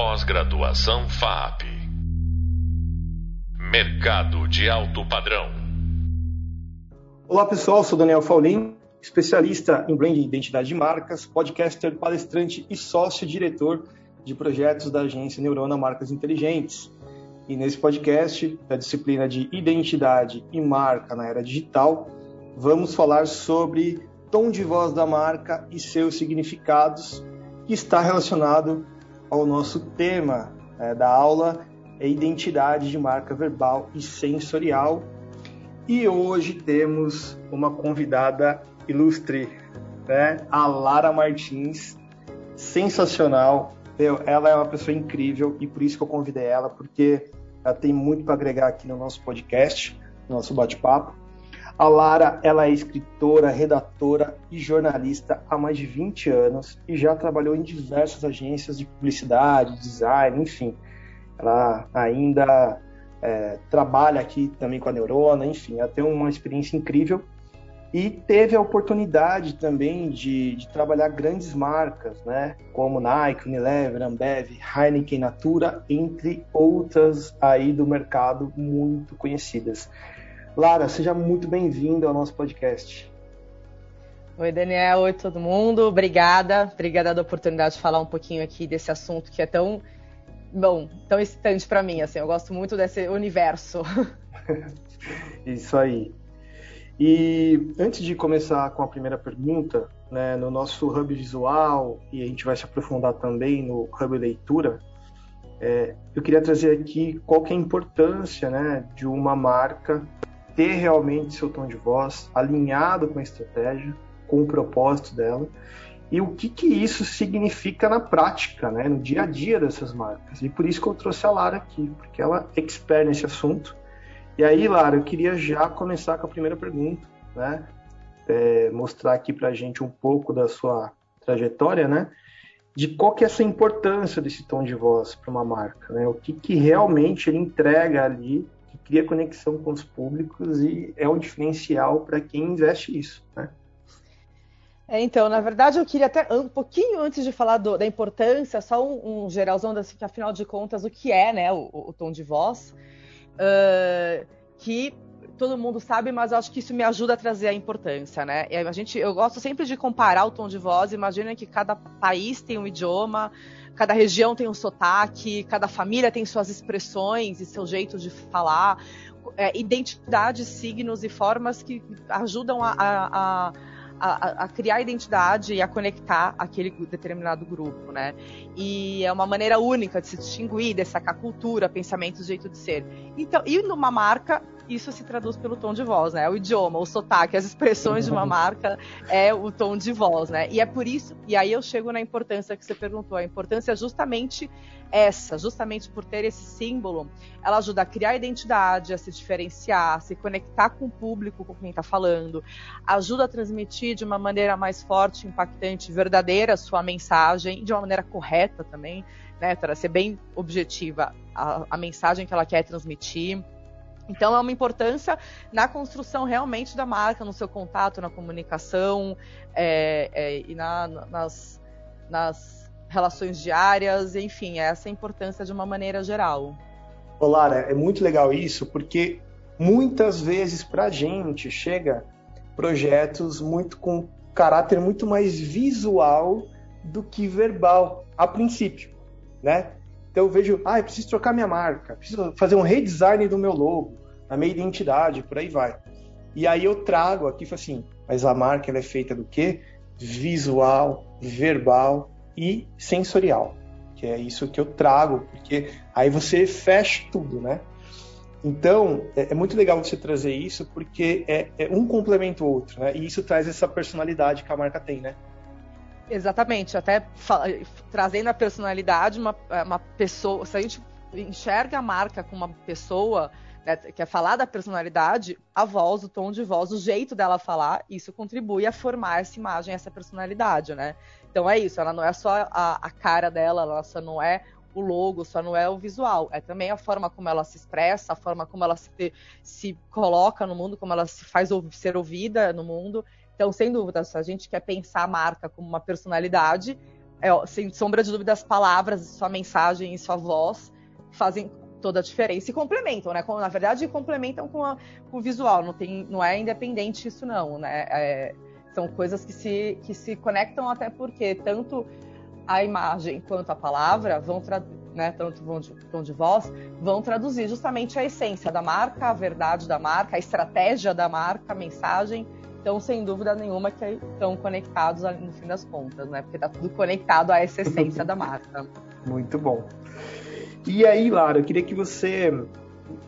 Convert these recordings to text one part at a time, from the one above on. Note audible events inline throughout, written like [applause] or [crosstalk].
Pós-graduação FAP. Mercado de alto padrão. Olá pessoal, sou Daniel Faulin, especialista em branding e identidade de marcas, podcaster, palestrante e sócio-diretor de projetos da agência Neurona Marcas Inteligentes. E nesse podcast, da disciplina de identidade e marca na era digital, vamos falar sobre tom de voz da marca e seus significados, que está relacionado ao nosso tema é, da aula, é identidade de marca verbal e sensorial. E hoje temos uma convidada ilustre, né? a Lara Martins, sensacional. ela é uma pessoa incrível e por isso que eu convidei ela, porque ela tem muito para agregar aqui no nosso podcast, no nosso bate-papo. A Lara, ela é escritora, redatora e jornalista há mais de 20 anos e já trabalhou em diversas agências de publicidade, design, enfim. Ela ainda é, trabalha aqui também com a Neurona, enfim, ela tem uma experiência incrível e teve a oportunidade também de, de, trabalhar grandes marcas, né, como Nike, Unilever, Ambev, Heineken, Natura, entre outras aí do mercado muito conhecidas. Lara, seja muito bem-vinda ao nosso podcast. Oi, Daniel. Oi, todo mundo. Obrigada. Obrigada da oportunidade de falar um pouquinho aqui desse assunto que é tão bom, tão excitante para mim. Assim, eu gosto muito desse universo. [laughs] Isso aí. E antes de começar com a primeira pergunta, né, no nosso hub visual e a gente vai se aprofundar também no hub leitura, é, eu queria trazer aqui qual que é a importância né, de uma marca ter realmente seu tom de voz alinhado com a estratégia, com o propósito dela, e o que, que isso significa na prática, né, no dia a dia dessas marcas. E por isso que eu trouxe a Lara aqui, porque ela é expert nesse assunto. E aí, Lara, eu queria já começar com a primeira pergunta, né? É, mostrar aqui para a gente um pouco da sua trajetória, né? De qual que é essa importância desse tom de voz para uma marca, né? O que, que realmente ele entrega ali cria conexão com os públicos e é um diferencial para quem investe isso, né? É, então, na verdade, eu queria até um pouquinho antes de falar do, da importância, só um, um geralzão, desse, que afinal de contas, o que é né, o, o tom de voz, uh, que todo mundo sabe, mas eu acho que isso me ajuda a trazer a importância, né? A gente, eu gosto sempre de comparar o tom de voz. Imagina que cada país tem um idioma, cada região tem um sotaque, cada família tem suas expressões e seu jeito de falar, é, identidades, signos e formas que ajudam a, a, a, a, criar identidade e a conectar aquele determinado grupo, né? E é uma maneira única de se distinguir, destacar cultura, pensamentos, jeito de ser. Então, e numa marca isso se traduz pelo tom de voz, né? O idioma, o sotaque, as expressões de uma [laughs] marca é o tom de voz, né? E é por isso, e aí eu chego na importância que você perguntou, a importância é justamente essa, justamente por ter esse símbolo, ela ajuda a criar identidade, a se diferenciar, a se conectar com o público, com quem está falando, ajuda a transmitir de uma maneira mais forte, impactante, verdadeira a sua mensagem, de uma maneira correta também, né? Para ser bem objetiva a, a mensagem que ela quer transmitir. Então é uma importância na construção realmente da marca, no seu contato, na comunicação é, é, e na, nas, nas, relações diárias, enfim, essa é a importância de uma maneira geral. Ô Lara, é muito legal isso, porque muitas vezes para a gente chega projetos muito com caráter muito mais visual do que verbal, a princípio, né? Então eu vejo, ah, eu preciso trocar minha marca, preciso fazer um redesign do meu logo, da minha identidade, por aí vai. E aí eu trago aqui, assim, mas a marca ela é feita do quê? Visual, verbal e sensorial. Que é isso que eu trago, porque aí você fecha tudo, né? Então, é, é muito legal você trazer isso, porque é, é um complementa o outro, né? E isso traz essa personalidade que a marca tem, né? Exatamente, até trazendo a personalidade, uma, uma pessoa, se a gente enxerga a marca como uma pessoa, né, quer falar da personalidade, a voz, o tom de voz, o jeito dela falar, isso contribui a formar essa imagem, essa personalidade, né? Então é isso, ela não é só a, a cara dela, ela só não é o logo, só não é o visual, é também a forma como ela se expressa, a forma como ela se, se coloca no mundo, como ela se faz ser ouvida no mundo. Então, sem dúvida, se a gente quer pensar a marca como uma personalidade, é, sem sombra de dúvida, as palavras, sua mensagem e sua voz fazem toda a diferença e complementam, né? Na verdade, complementam com, a, com o visual, não, tem, não é independente isso, não, né? É, são coisas que se, que se conectam até porque tanto a imagem quanto a palavra vão né, tanto tom de, de voz, vão traduzir justamente a essência da marca, a verdade da marca, a estratégia da marca, a mensagem. Então, sem dúvida nenhuma, que estão conectados no fim das contas, né? Porque está tudo conectado a essa essência da marca. Muito bom. E aí, Lara, eu queria que você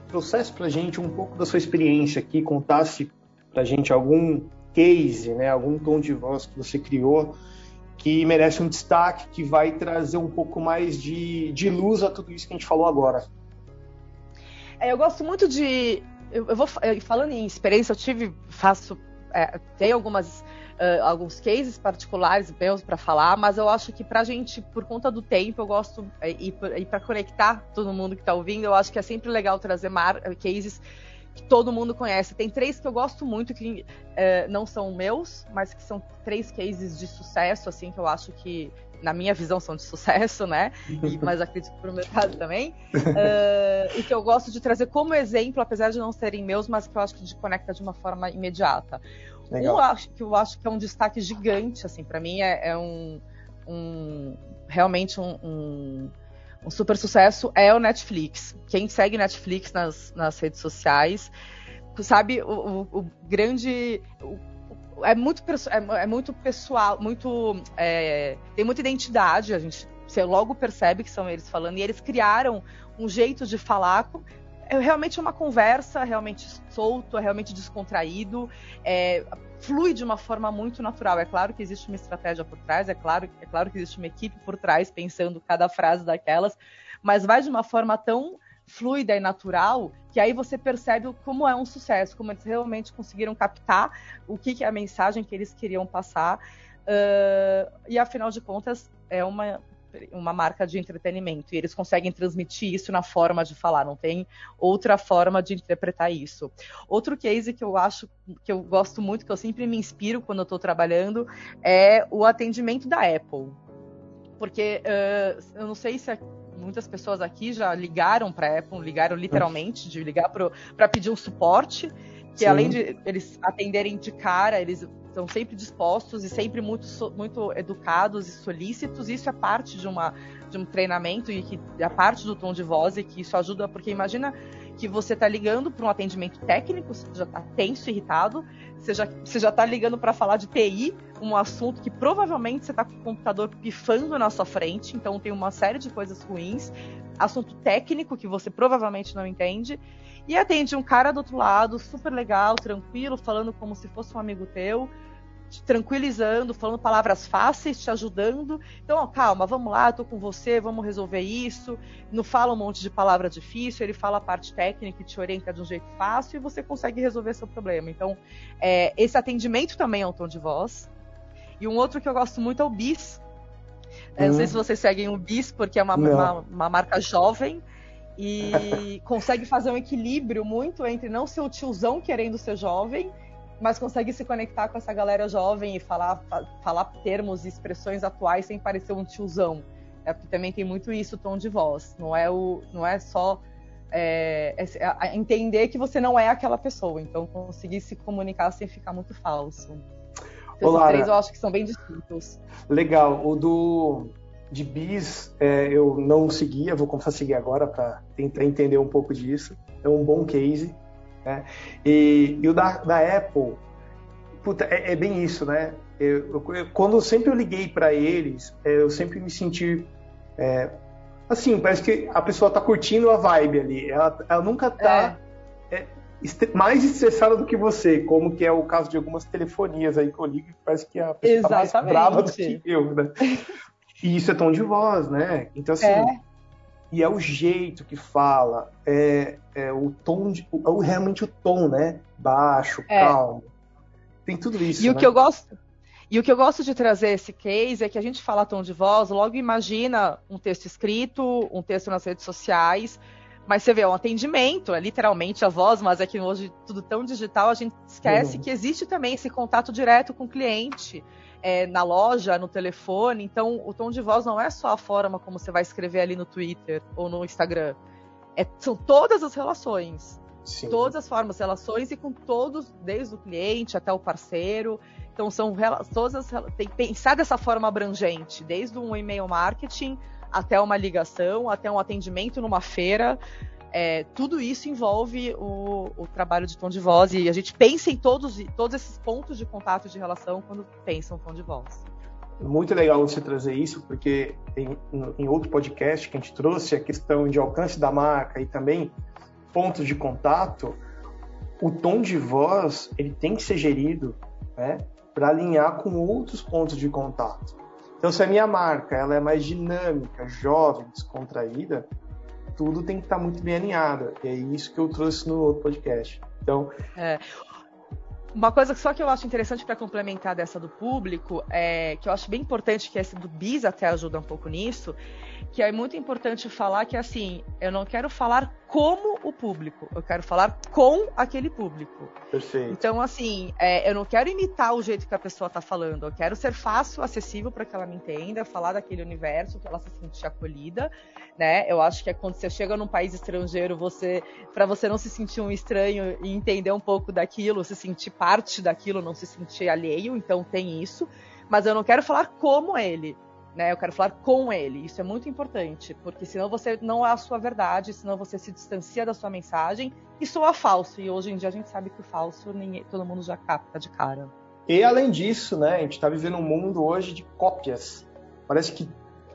trouxesse para gente um pouco da sua experiência aqui, contasse para gente algum case, né, algum tom de voz que você criou que merece um destaque, que vai trazer um pouco mais de, de luz a tudo isso que a gente falou agora. É, eu gosto muito de. Eu, eu vou falando em experiência, eu tive, faço, é, tem algumas uh, alguns cases particulares meus para falar, mas eu acho que para gente, por conta do tempo, eu gosto é, e, e para conectar todo mundo que está ouvindo, eu acho que é sempre legal trazer mar, cases que todo mundo conhece. Tem três que eu gosto muito, que é, não são meus, mas que são três cases de sucesso, assim, que eu acho que, na minha visão, são de sucesso, né? E, [laughs] mas acredito para o mercado também. Uh, e que eu gosto de trazer como exemplo, apesar de não serem meus, mas que eu acho que de conecta de uma forma imediata. Legal. Um acho, que eu acho que é um destaque gigante, assim, para mim é, é um, um, realmente um, um um super sucesso é o Netflix. Quem segue Netflix nas, nas redes sociais sabe o, o, o grande. O, é muito, é, é, muito pessoal, muito. É, tem muita identidade, a gente você logo percebe que são eles falando, e eles criaram um jeito de falar é realmente uma conversa, realmente solto, é realmente descontraído, é, flui de uma forma muito natural. É claro que existe uma estratégia por trás, é claro, é claro que existe uma equipe por trás pensando cada frase daquelas, mas vai de uma forma tão fluida e natural que aí você percebe como é um sucesso, como eles realmente conseguiram captar o que, que é a mensagem que eles queriam passar. Uh, e afinal de contas, é uma uma marca de entretenimento e eles conseguem transmitir isso na forma de falar, não tem outra forma de interpretar isso. Outro case que eu acho que eu gosto muito, que eu sempre me inspiro quando eu estou trabalhando, é o atendimento da Apple. Porque uh, eu não sei se muitas pessoas aqui já ligaram para a Apple, ligaram literalmente, de ligar para pedir um suporte, que Sim. além de eles atenderem de cara, eles estão sempre dispostos e sempre muito, muito educados e solícitos. Isso é parte de, uma, de um treinamento e que é parte do tom de voz e que isso ajuda, porque imagina que você está ligando para um atendimento técnico, você já está tenso, irritado, você já, você já está ligando para falar de TI, um assunto que provavelmente você está com o computador pifando na sua frente, então tem uma série de coisas ruins, assunto técnico que você provavelmente não entende, e atende um cara do outro lado, super legal, tranquilo, falando como se fosse um amigo teu, te tranquilizando, falando palavras fáceis, te ajudando. Então, ó, calma, vamos lá, tô com você, vamos resolver isso. Não fala um monte de palavra difícil, ele fala a parte técnica e te orienta de um jeito fácil e você consegue resolver seu problema. Então, é, esse atendimento também é um tom de voz. E um outro que eu gosto muito é o BIS. É, Não sei se vocês seguem o BIS, porque é uma, uma, uma marca jovem e [laughs] consegue fazer um equilíbrio muito entre não ser o tiozão querendo ser jovem mas consegue se conectar com essa galera jovem e falar, falar termos e expressões atuais sem parecer um tiozão. É porque também tem muito isso, o tom de voz. Não é, o, não é só é, é, entender que você não é aquela pessoa. Então, conseguir se comunicar sem ficar muito falso. Então, Olá, esses três eu acho que são bem distintos. Legal. O do de bis é, eu não seguia, vou começar a seguir agora para tentar entender um pouco disso. É um bom case. Né? E, e, o da, da Apple, puta, é, é, bem isso, né? Eu, eu, quando eu sempre eu liguei para eles, é, eu sempre me senti é, assim, parece que a pessoa tá curtindo a vibe ali. Ela, ela nunca tá é. é mais estressada do que você, como que é o caso de algumas telefonias aí que eu ligo, parece que a pessoa Exatamente. tá mais brava do que eu, né? E isso é tom de voz, né? Então, assim, e é o jeito que fala, é, é o tom, de, é realmente o tom, né? Baixo, é. calmo. Tem tudo isso. E né? o que eu gosto. E o que eu gosto de trazer esse case é que a gente fala tom de voz, logo imagina um texto escrito, um texto nas redes sociais, mas você vê, é um atendimento, é literalmente a voz, mas é que hoje tudo tão digital, a gente esquece uhum. que existe também esse contato direto com o cliente. É, na loja, no telefone. Então, o tom de voz não é só a forma como você vai escrever ali no Twitter ou no Instagram. É, são todas as relações. Sim. Todas as formas, relações e com todos, desde o cliente até o parceiro. Então, são todas as, tem que pensar dessa forma abrangente, desde um e-mail marketing até uma ligação, até um atendimento numa feira. É, tudo isso envolve o, o, trabalho de tom de voz e a gente pensa em todos, todos esses pontos de contato de relação quando pensa em tom de voz. Muito legal você trazer isso, porque em, em outro podcast que a gente trouxe a questão de alcance da marca e também pontos de contato, o tom de voz ele tem que ser gerido né, para alinhar com outros pontos de contato. Então, se a minha marca ela é mais dinâmica, jovem, descontraída, tudo tem que estar muito bem alinhado. E é isso que eu trouxe no outro podcast. Então, é. Uma coisa só que eu acho interessante para complementar dessa do público, é, que eu acho bem importante, que essa do BIS até ajuda um pouco nisso, que é muito importante falar que assim, eu não quero falar como o público, eu quero falar com aquele público. Perfeito. Então, assim, é, eu não quero imitar o jeito que a pessoa está falando, eu quero ser fácil, acessível para que ela me entenda, falar daquele universo, que ela se sentir acolhida, né? Eu acho que é quando você chega num país estrangeiro, você, para você não se sentir um estranho e entender um pouco daquilo, se sentir parte daquilo, não se sentir alheio, então tem isso. Mas eu não quero falar como ele né? Eu quero falar com ele. Isso é muito importante, porque senão você não é a sua verdade, senão você se distancia da sua mensagem e soa falso. E hoje em dia a gente sabe que o falso ninguém, todo mundo já capta de cara. E além disso, né, a gente está vivendo um mundo hoje de cópias. Parece que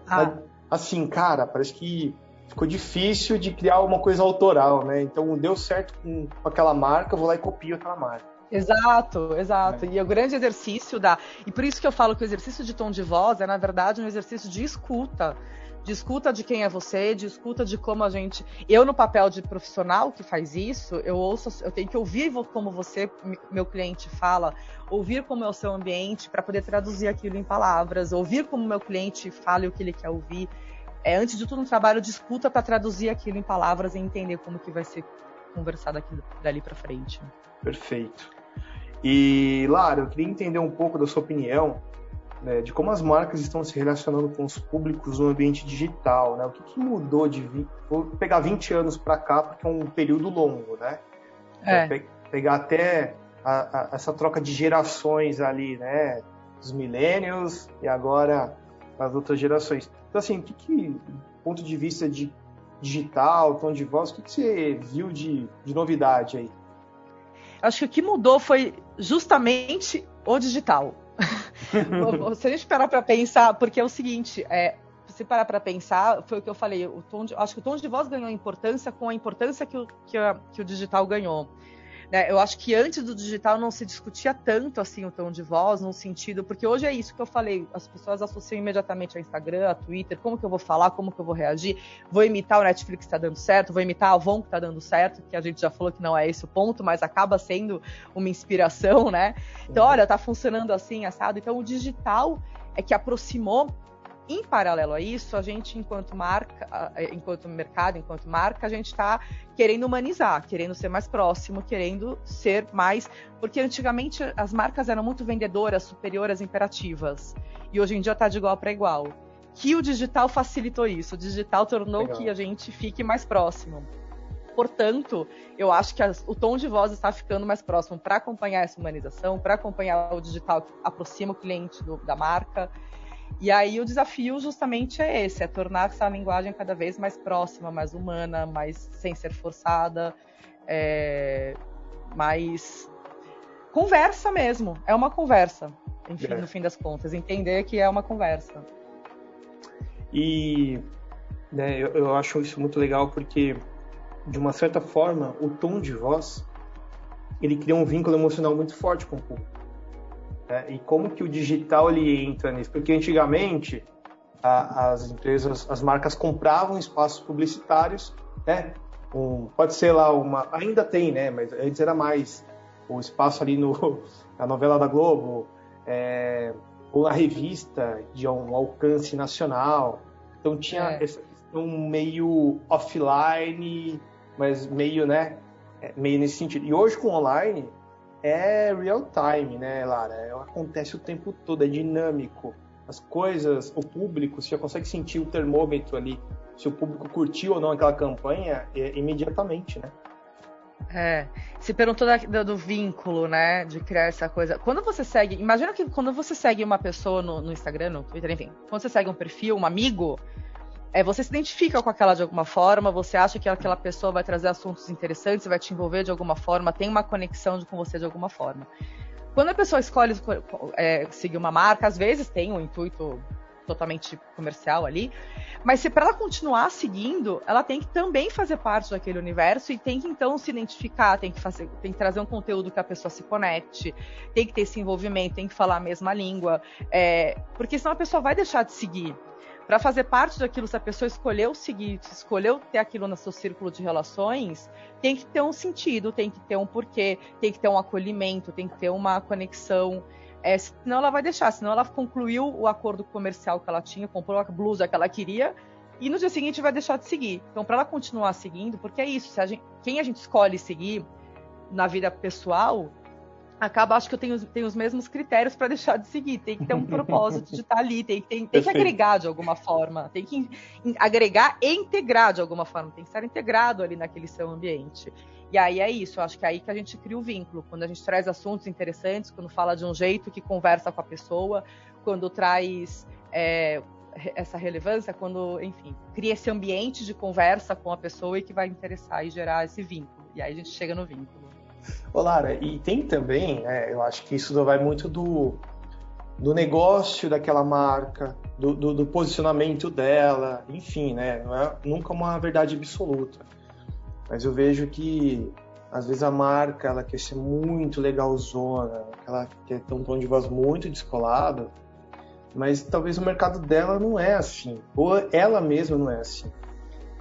ah. assim, cara, parece que ficou difícil de criar uma coisa autoral, né? Então deu certo com aquela marca, eu vou lá e copio aquela marca. Exato, exato. É. E o grande exercício da. E por isso que eu falo que o exercício de tom de voz é, na verdade, um exercício de escuta. De escuta de quem é você, de escuta de como a gente. Eu, no papel de profissional que faz isso, eu ouço, eu tenho que ouvir como você, meu cliente, fala, ouvir como é o seu ambiente para poder traduzir aquilo em palavras, ouvir como meu cliente fala o que ele quer ouvir. É, antes de tudo, um trabalho de escuta para traduzir aquilo em palavras e entender como que vai ser conversado aqui, dali para frente. Perfeito. E, Lara, eu queria entender um pouco da sua opinião né, de como as marcas estão se relacionando com os públicos no ambiente digital, né? O que, que mudou de... Vou pegar 20 anos para cá, porque é um período longo, né? É. Pe pegar até a, a, essa troca de gerações ali, né? Os millennials e agora as outras gerações. Então, assim, o que, que do ponto de vista de digital, tom de voz, o que, que você viu de, de novidade aí? Acho que o que mudou foi justamente o digital. [laughs] se a gente parar para pensar, porque é o seguinte, é, se parar para pensar, foi o que eu falei, o tom de, acho que o tom de voz ganhou importância com a importância que o, que, a, que o digital ganhou. Né? Eu acho que antes do digital não se discutia tanto assim o tom de voz, no sentido, porque hoje é isso que eu falei, as pessoas associam imediatamente ao Instagram, a Twitter, como que eu vou falar, como que eu vou reagir, vou imitar o Netflix que está dando certo, vou imitar a Avon que está dando certo, que a gente já falou que não é esse o ponto, mas acaba sendo uma inspiração, né? Então, uhum. olha, tá funcionando assim, assado. Então, o digital é que aproximou em paralelo a isso, a gente, enquanto marca, enquanto mercado, enquanto marca, a gente está querendo humanizar, querendo ser mais próximo, querendo ser mais. Porque antigamente as marcas eram muito vendedoras, superiores, imperativas. E hoje em dia está de igual para igual. Que o digital facilitou isso. O digital tornou Legal. que a gente fique mais próximo. Portanto, eu acho que as, o tom de voz está ficando mais próximo para acompanhar essa humanização, para acompanhar o digital que aproxima o cliente do, da marca. E aí o desafio justamente é esse, é tornar essa linguagem cada vez mais próxima, mais humana, mais sem ser forçada, é, mais conversa mesmo. É uma conversa, enfim, é. no fim das contas, entender que é uma conversa. E né, eu, eu acho isso muito legal porque, de uma certa forma, o tom de voz ele cria um vínculo emocional muito forte com o público. Né? E como que o digital ele entra nisso? Porque antigamente a, as empresas, as marcas compravam espaços publicitários, né? Um, pode ser lá uma, ainda tem, né? Mas antes era mais o espaço ali no [laughs] na novela da Globo, é, ou na revista de um alcance nacional. Então tinha é. essa questão meio offline, mas meio, né? É, meio nesse sentido. E hoje com online é real time, né, Lara? É, acontece o tempo todo, é dinâmico. As coisas, o público, você já consegue sentir o termômetro ali, se o público curtiu ou não aquela campanha é, imediatamente, né? É, se perguntou da, do, do, vínculo, né? De criar essa coisa. Quando você segue, imagina que quando você segue uma pessoa no, no Instagram, no Twitter, enfim, quando você segue um perfil, um amigo, é, você se identifica com aquela de alguma forma, você acha que aquela pessoa vai trazer assuntos interessantes, vai te envolver de alguma forma, tem uma conexão com você de alguma forma. Quando a pessoa escolhe é, seguir uma marca, às vezes tem um intuito totalmente comercial ali, mas se para ela continuar seguindo, ela tem que também fazer parte daquele universo e tem que então se identificar, tem que fazer, tem que trazer um conteúdo que a pessoa se conecte, tem que ter esse envolvimento, tem que falar a mesma língua, é, porque senão a pessoa vai deixar de seguir para fazer parte daquilo, se a pessoa escolheu seguir, escolheu ter aquilo no seu círculo de relações, tem que ter um sentido, tem que ter um porquê, tem que ter um acolhimento, tem que ter uma conexão. É, senão ela vai deixar, senão ela concluiu o acordo comercial que ela tinha, comprou a blusa que ela queria e no dia seguinte vai deixar de seguir. Então, para ela continuar seguindo, porque é isso, a gente, quem a gente escolhe seguir na vida pessoal acaba, acho que eu tenho, tenho os mesmos critérios para deixar de seguir. Tem que ter um [laughs] propósito de estar tá ali, tem, tem, tem que agregar de alguma forma, tem que agregar e integrar de alguma forma, tem que estar integrado ali naquele seu ambiente. E aí é isso, acho que é aí que a gente cria o vínculo, quando a gente traz assuntos interessantes, quando fala de um jeito que conversa com a pessoa, quando traz é, essa relevância, quando, enfim, cria esse ambiente de conversa com a pessoa e que vai interessar e gerar esse vínculo. E aí a gente chega no vínculo. Ô Lara, e tem também, né, eu acho que isso vai muito do, do negócio daquela marca, do, do, do, posicionamento dela, enfim, né? Não é nunca uma verdade absoluta. Mas eu vejo que às vezes a marca ela quer ser muito legalzona, ela quer ter um tom de voz muito descolado, mas talvez o mercado dela não é assim, ou ela mesma não é assim.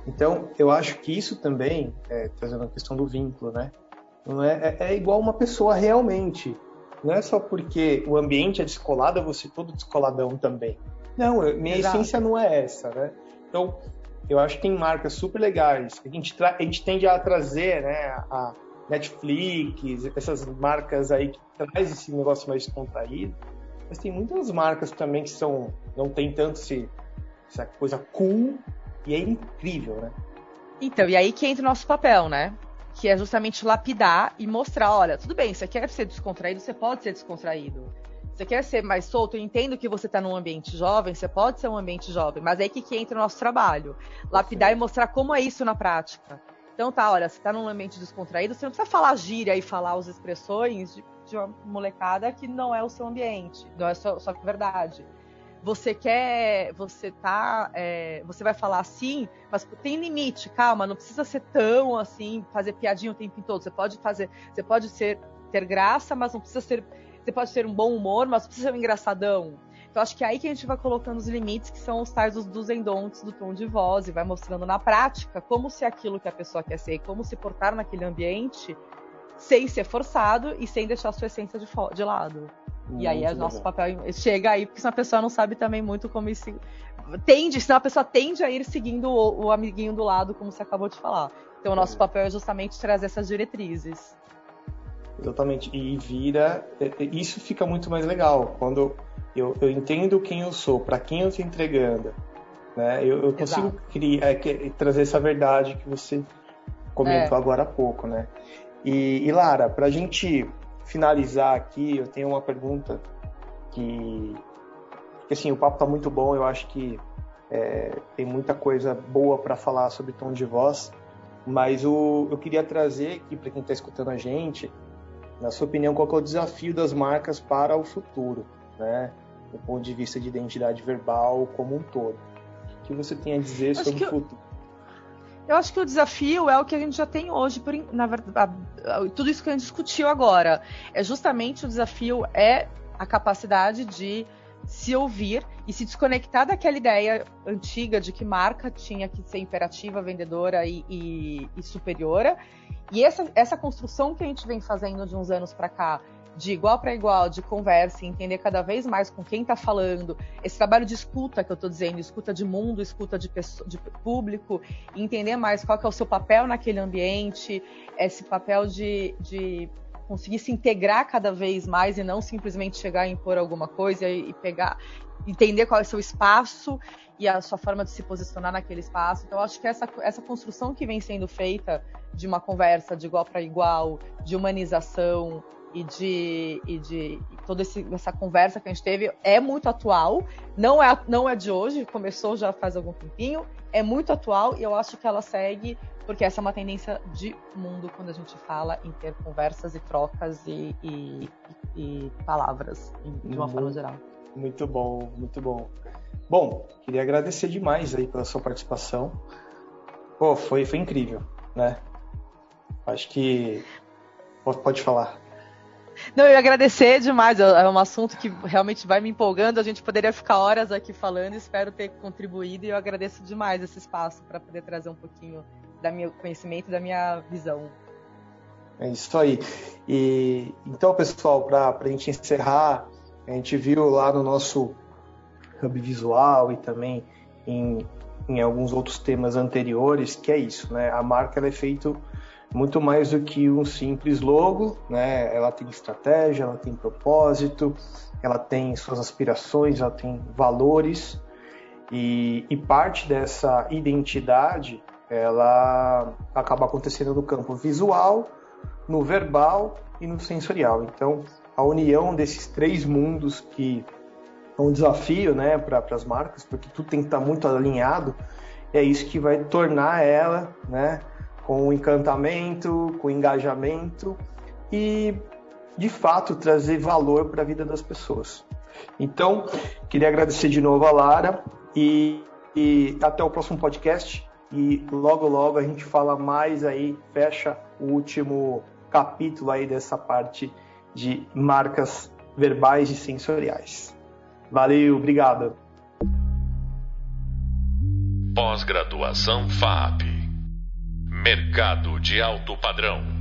Então, eu acho que isso também, é, trazendo a questão do vínculo, né? Não é, é, é igual uma pessoa realmente. Não é só porque o ambiente é descolado, você todo descoladão também. Não, minha Exato. essência não é essa, né? Então, eu acho que tem marcas super legais. A gente, a gente tende a trazer, né, a Netflix, essas marcas aí que traz esse negócio mais descontraído. Mas tem muitas marcas também que são não tem tanto esse, essa coisa cool e é incrível, né? Então, e aí que entra o nosso papel, né? Que é justamente lapidar e mostrar, olha, tudo bem, você quer ser descontraído, você pode ser descontraído. Você quer ser mais solto, eu entendo que você está num ambiente jovem, você pode ser um ambiente jovem, mas é aí que, que entra o nosso trabalho. Lapidar Sim. e mostrar como é isso na prática. Então tá, olha, você está num ambiente descontraído, você não precisa falar gíria e falar as expressões de, de uma molecada que não é o seu ambiente, não é sua, sua verdade você quer, você tá, é, você vai falar assim, mas tem limite, calma, não precisa ser tão assim, fazer piadinha o tempo todo. Você pode fazer, você pode ser ter graça, mas não precisa ser, você pode ter um bom humor, mas não precisa ser um engraçadão. Então acho que é aí que a gente vai colocando os limites, que são os tais dos, dos endontes do tom de voz, e vai mostrando na prática como se aquilo que a pessoa quer ser, como se portar naquele ambiente, sem ser forçado e sem deixar a sua essência de, de lado. Muito e aí é o nosso papel chega aí, porque se a pessoa não sabe também muito como isso tende, senão a pessoa tende a ir seguindo o, o amiguinho do lado, como você acabou de falar. Então o nosso é. papel é justamente trazer essas diretrizes. Exatamente. E vira. É, é, isso fica muito mais legal. Quando eu, eu entendo quem eu sou, para quem eu estou entregando. Né? Eu, eu consigo criar, é, trazer essa verdade que você comentou é. agora há pouco. Né? E, e Lara, para a gente finalizar aqui, eu tenho uma pergunta que, que assim, o papo tá muito bom, eu acho que é, tem muita coisa boa para falar sobre tom de voz, mas o, eu queria trazer aqui para quem está escutando a gente, na sua opinião, qual é o desafio das marcas para o futuro, né? Do ponto de vista de identidade verbal como um todo. O que você tem a dizer acho sobre o futuro? Eu acho que o desafio é o que a gente já tem hoje, por, na verdade, tudo isso que a gente discutiu agora. É justamente o desafio é a capacidade de se ouvir e se desconectar daquela ideia antiga de que marca tinha que ser imperativa, vendedora e, e, e superiora. E essa, essa construção que a gente vem fazendo de uns anos para cá, de igual para igual, de conversa, entender cada vez mais com quem está falando, esse trabalho de escuta que eu estou dizendo, escuta de mundo, escuta de, pessoa, de público, entender mais qual é o seu papel naquele ambiente, esse papel de, de conseguir se integrar cada vez mais e não simplesmente chegar e impor alguma coisa e, pegar, entender qual é o seu espaço e a sua forma de se posicionar naquele espaço. Então, acho que essa, essa construção que vem sendo feita de uma conversa de igual para igual, de humanização e de, e de toda esse, essa conversa que a gente teve é muito atual. Não é, não é de hoje, começou já faz algum tempinho, é muito atual e eu acho que ela segue porque essa é uma tendência de mundo quando a gente fala em ter conversas e trocas e, e, e palavras de uma forma geral. Muito bom, muito bom. Bom, queria agradecer demais aí pela sua participação. Pô, foi, foi incrível, né? Acho que pode falar. Não, eu agradecer demais. É, é um assunto que realmente vai me empolgando. A gente poderia ficar horas aqui falando. Espero ter contribuído e eu agradeço demais esse espaço para poder trazer um pouquinho da meu conhecimento, da minha visão. É isso aí. E então, pessoal, para a gente encerrar, a gente viu lá no nosso hub visual e também em, em alguns outros temas anteriores que é isso, né? A marca é feita muito mais do que um simples logo, né? Ela tem estratégia, ela tem propósito, ela tem suas aspirações, ela tem valores e, e parte dessa identidade ela acaba acontecendo no campo visual, no verbal e no sensorial. Então, a união desses três mundos que é um desafio né, para as marcas, porque tudo tem que estar muito alinhado, é isso que vai tornar ela né, com encantamento, com engajamento e, de fato, trazer valor para a vida das pessoas. Então, queria agradecer de novo a Lara e, e até o próximo podcast e logo logo a gente fala mais aí, fecha o último capítulo aí dessa parte de marcas verbais e sensoriais. Valeu, obrigado. Pós-graduação FAP. Mercado de alto padrão.